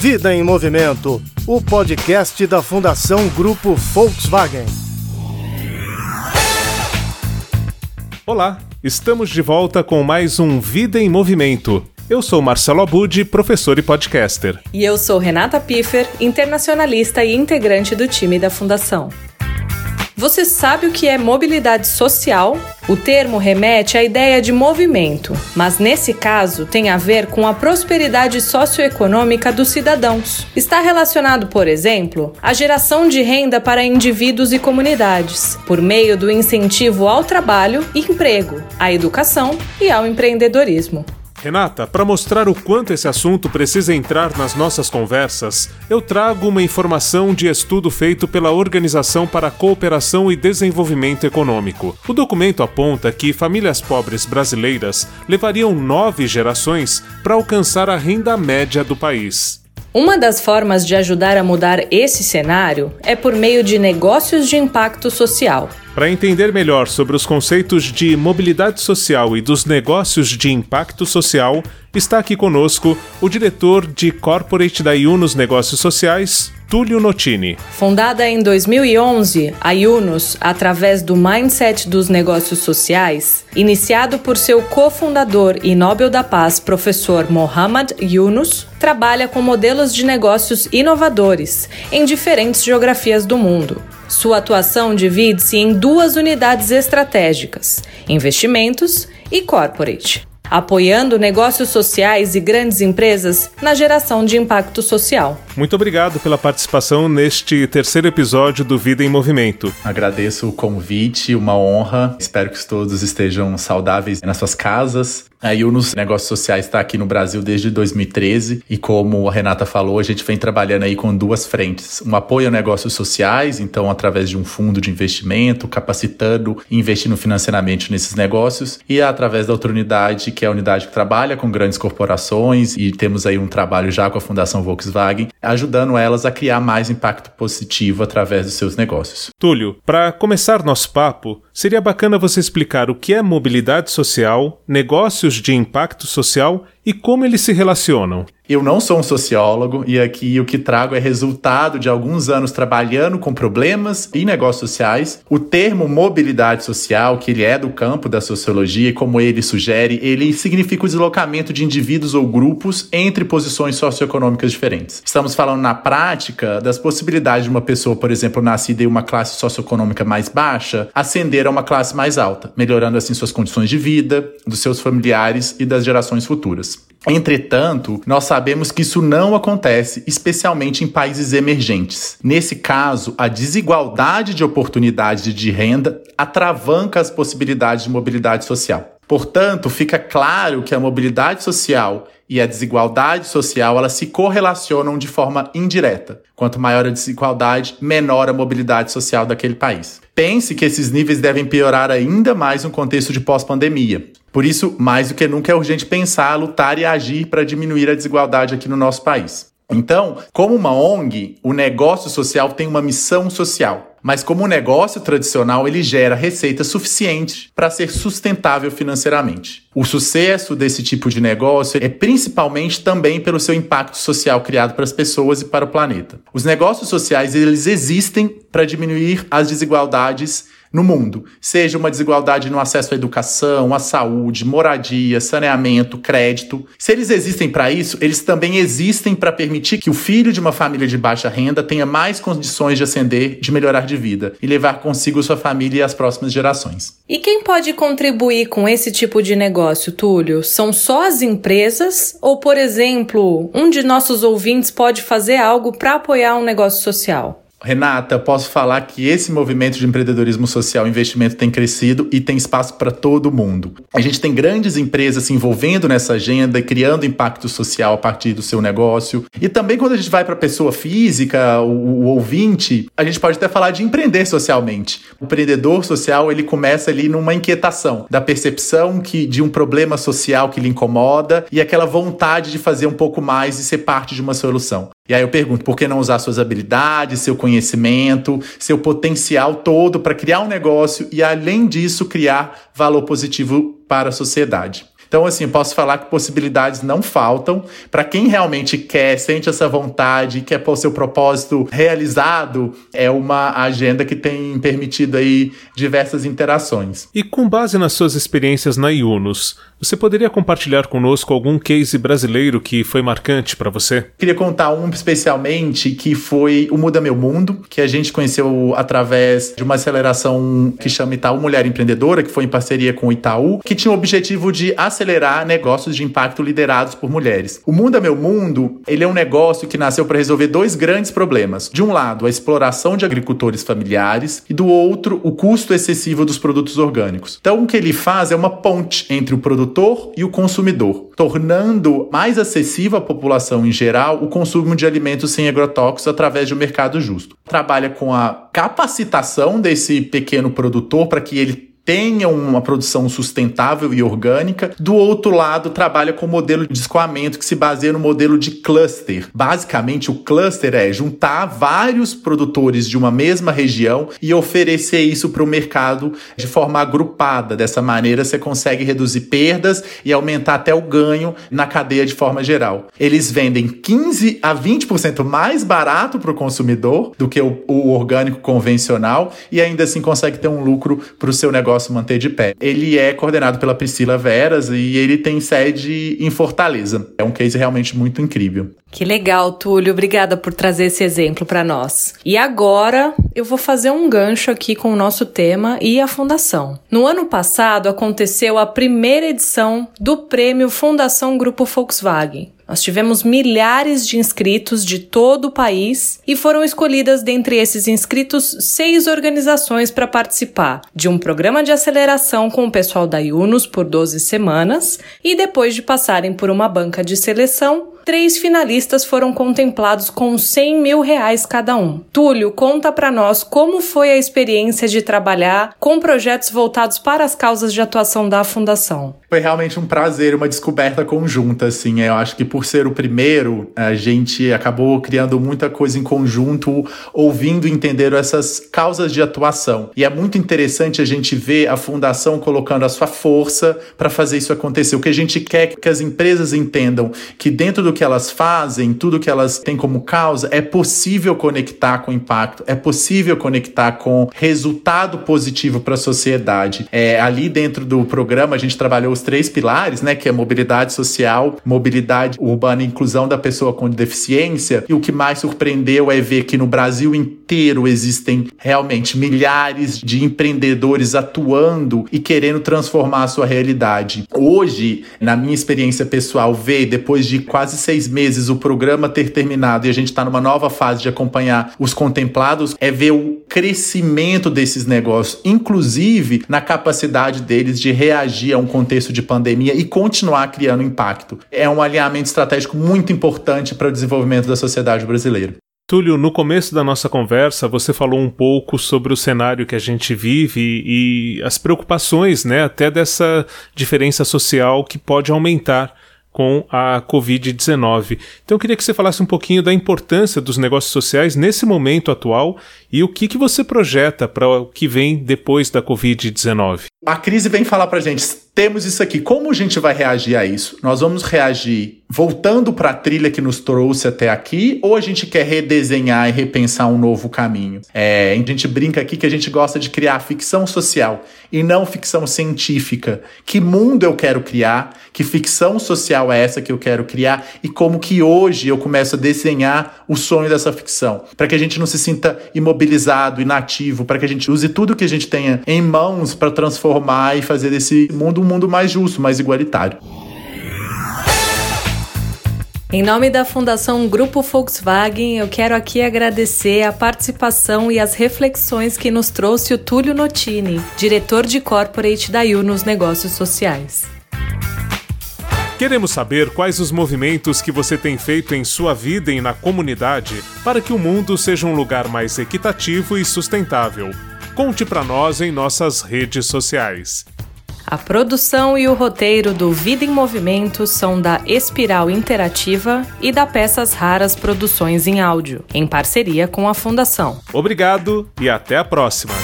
Vida em Movimento, o podcast da Fundação Grupo Volkswagen. Olá, estamos de volta com mais um Vida em Movimento. Eu sou Marcelo Abud, professor e podcaster. E eu sou Renata Piffer, internacionalista e integrante do time da Fundação. Você sabe o que é mobilidade social? O termo remete à ideia de movimento, mas nesse caso tem a ver com a prosperidade socioeconômica dos cidadãos. Está relacionado, por exemplo, à geração de renda para indivíduos e comunidades, por meio do incentivo ao trabalho e emprego, à educação e ao empreendedorismo. Renata, para mostrar o quanto esse assunto precisa entrar nas nossas conversas, eu trago uma informação de estudo feito pela Organização para a Cooperação e Desenvolvimento Econômico. O documento aponta que famílias pobres brasileiras levariam nove gerações para alcançar a renda média do país. Uma das formas de ajudar a mudar esse cenário é por meio de negócios de impacto social. Para entender melhor sobre os conceitos de mobilidade social e dos negócios de impacto social, está aqui conosco o diretor de Corporate da Yunus Negócios Sociais, Túlio Notini. Fundada em 2011, a Yunus, através do Mindset dos Negócios Sociais, iniciado por seu cofundador e Nobel da Paz, professor Mohammad Yunus, trabalha com modelos de negócios inovadores em diferentes geografias do mundo. Sua atuação divide-se em duas unidades estratégicas: investimentos e corporate apoiando negócios sociais e grandes empresas na geração de impacto social. Muito obrigado pela participação neste terceiro episódio do Vida em Movimento. Agradeço o convite, uma honra. Espero que todos estejam saudáveis nas suas casas. A Yunus Negócios Sociais está aqui no Brasil desde 2013 e como a Renata falou, a gente vem trabalhando aí com duas frentes. Um apoio a negócios sociais, então através de um fundo de investimento, capacitando e investindo financeiramente nesses negócios e através da outra unidade, que é a unidade que trabalha com grandes corporações e temos aí um trabalho já com a Fundação Volkswagen, ajudando elas a criar mais impacto positivo através dos seus negócios. Túlio, para começar nosso papo, seria bacana você explicar o que é mobilidade social, negócios de impacto social e como eles se relacionam. Eu não sou um sociólogo e aqui o que trago é resultado de alguns anos trabalhando com problemas e negócios sociais. O termo mobilidade social, que ele é do campo da sociologia e como ele sugere, ele significa o deslocamento de indivíduos ou grupos entre posições socioeconômicas diferentes. Estamos falando na prática das possibilidades de uma pessoa, por exemplo, nascida em uma classe socioeconômica mais baixa, ascender a uma classe mais alta, melhorando assim suas condições de vida, dos seus familiares e das gerações futuras. Entretanto, nós sabemos que isso não acontece, especialmente em países emergentes. Nesse caso, a desigualdade de oportunidade de renda atravanca as possibilidades de mobilidade social. Portanto, fica claro que a mobilidade social e a desigualdade social elas se correlacionam de forma indireta. Quanto maior a desigualdade, menor a mobilidade social daquele país. Pense que esses níveis devem piorar ainda mais no contexto de pós-pandemia. Por isso, mais do que nunca é urgente pensar, lutar e agir para diminuir a desigualdade aqui no nosso país. Então, como uma ONG, o negócio social tem uma missão social. Mas como um negócio tradicional, ele gera receita suficiente para ser sustentável financeiramente. O sucesso desse tipo de negócio é principalmente também pelo seu impacto social criado para as pessoas e para o planeta. Os negócios sociais, eles existem para diminuir as desigualdades no mundo, seja uma desigualdade no acesso à educação, à saúde, moradia, saneamento, crédito. Se eles existem para isso, eles também existem para permitir que o filho de uma família de baixa renda tenha mais condições de ascender, de melhorar de vida e levar consigo sua família e as próximas gerações. E quem pode contribuir com esse tipo de negócio, Túlio? São só as empresas ou, por exemplo, um de nossos ouvintes pode fazer algo para apoiar um negócio social? Renata, posso falar que esse movimento de empreendedorismo social e investimento tem crescido e tem espaço para todo mundo. A gente tem grandes empresas se envolvendo nessa agenda criando impacto social a partir do seu negócio. E também quando a gente vai para a pessoa física, o, o, ouvinte, a gente pode até falar de empreender socialmente. O empreendedor social, ele começa ali numa inquietação, da percepção que de um problema social que lhe incomoda e aquela vontade de fazer um pouco mais e ser parte de uma solução. E aí eu pergunto, por que não usar suas habilidades, seu conhecimento, seu potencial todo para criar um negócio e, além disso, criar valor positivo para a sociedade? Então, assim, posso falar que possibilidades não faltam para quem realmente quer, sente essa vontade, quer pôr seu propósito realizado, é uma agenda que tem permitido aí diversas interações. E com base nas suas experiências na IUNOS, você poderia compartilhar conosco algum case brasileiro que foi marcante para você? Queria contar um especialmente que foi o Muda Meu Mundo, que a gente conheceu através de uma aceleração que chama Itaú Mulher Empreendedora, que foi em parceria com o Itaú, que tinha o objetivo de acelerar negócios de impacto liderados por mulheres. O Muda Meu Mundo, ele é um negócio que nasceu para resolver dois grandes problemas. De um lado, a exploração de agricultores familiares e do outro, o custo excessivo dos produtos orgânicos. Então, o que ele faz é uma ponte entre o produtor e o consumidor, tornando mais acessível à população em geral o consumo de alimentos sem agrotóxicos através de um mercado justo. Trabalha com a capacitação desse pequeno produtor para que ele tenham uma produção sustentável e orgânica. Do outro lado, trabalha com o modelo de escoamento que se baseia no modelo de cluster. Basicamente, o cluster é juntar vários produtores de uma mesma região e oferecer isso para o mercado de forma agrupada. Dessa maneira, você consegue reduzir perdas e aumentar até o ganho na cadeia de forma geral. Eles vendem 15 a 20% mais barato para o consumidor do que o, o orgânico convencional e ainda assim consegue ter um lucro para o seu negócio negócio manter de pé. Ele é coordenado pela Priscila Veras e ele tem sede em Fortaleza. É um case realmente muito incrível. Que legal, Túlio. Obrigada por trazer esse exemplo para nós. E agora eu vou fazer um gancho aqui com o nosso tema e a fundação. No ano passado aconteceu a primeira edição do Prêmio Fundação Grupo Volkswagen. Nós tivemos milhares de inscritos de todo o país e foram escolhidas dentre esses inscritos seis organizações para participar de um programa de aceleração com o pessoal da Yunus por 12 semanas e depois de passarem por uma banca de seleção, três finalistas foram contemplados com 100 mil reais cada um. Túlio, conta para nós como foi a experiência de trabalhar com projetos voltados para as causas de atuação da Fundação. Foi realmente um prazer, uma descoberta conjunta, assim. Eu acho que por ser o primeiro, a gente acabou criando muita coisa em conjunto, ouvindo e entendendo essas causas de atuação. E é muito interessante a gente ver a Fundação colocando a sua força para fazer isso acontecer. O que a gente quer é que as empresas entendam que dentro do que elas fazem, tudo que elas têm como causa, é possível conectar com impacto, é possível conectar com resultado positivo para a sociedade. É, ali dentro do programa a gente trabalhou os três pilares, né, que é mobilidade social, mobilidade urbana inclusão da pessoa com deficiência. E o que mais surpreendeu é ver que no Brasil inteiro existem realmente milhares de empreendedores atuando e querendo transformar a sua realidade. Hoje, na minha experiência pessoal, ver depois de quase seis meses o programa ter terminado e a gente está numa nova fase de acompanhar os contemplados, é ver o crescimento desses negócios, inclusive na capacidade deles de reagir a um contexto de pandemia e continuar criando impacto. É um alinhamento estratégico muito importante para o desenvolvimento da sociedade brasileira. Túlio, no começo da nossa conversa, você falou um pouco sobre o cenário que a gente vive e as preocupações, né, até dessa diferença social que pode aumentar com a Covid-19. Então eu queria que você falasse um pouquinho da importância dos negócios sociais nesse momento atual e o que, que você projeta para o que vem depois da Covid-19. A crise vem falar para gente, temos isso aqui, como a gente vai reagir a isso? Nós vamos reagir voltando para a trilha que nos trouxe até aqui ou a gente quer redesenhar e repensar um novo caminho? É, a gente brinca aqui que a gente gosta de criar ficção social e não ficção científica. Que mundo eu quero criar? Que ficção social é essa que eu quero criar? E como que hoje eu começo a desenhar o sonho dessa ficção? Para que a gente não se sinta imobilizado, inativo, para que a gente use tudo que a gente tenha em mãos para transformar e fazer desse mundo um mundo mais justo, mais igualitário. Em nome da Fundação Grupo Volkswagen, eu quero aqui agradecer a participação e as reflexões que nos trouxe o Túlio Notini, diretor de corporate da U nos negócios sociais. Queremos saber quais os movimentos que você tem feito em sua vida e na comunidade para que o mundo seja um lugar mais equitativo e sustentável. Conte para nós em nossas redes sociais. A produção e o roteiro do Vida em Movimento são da Espiral Interativa e da Peças Raras Produções em Áudio, em parceria com a Fundação. Obrigado e até a próxima!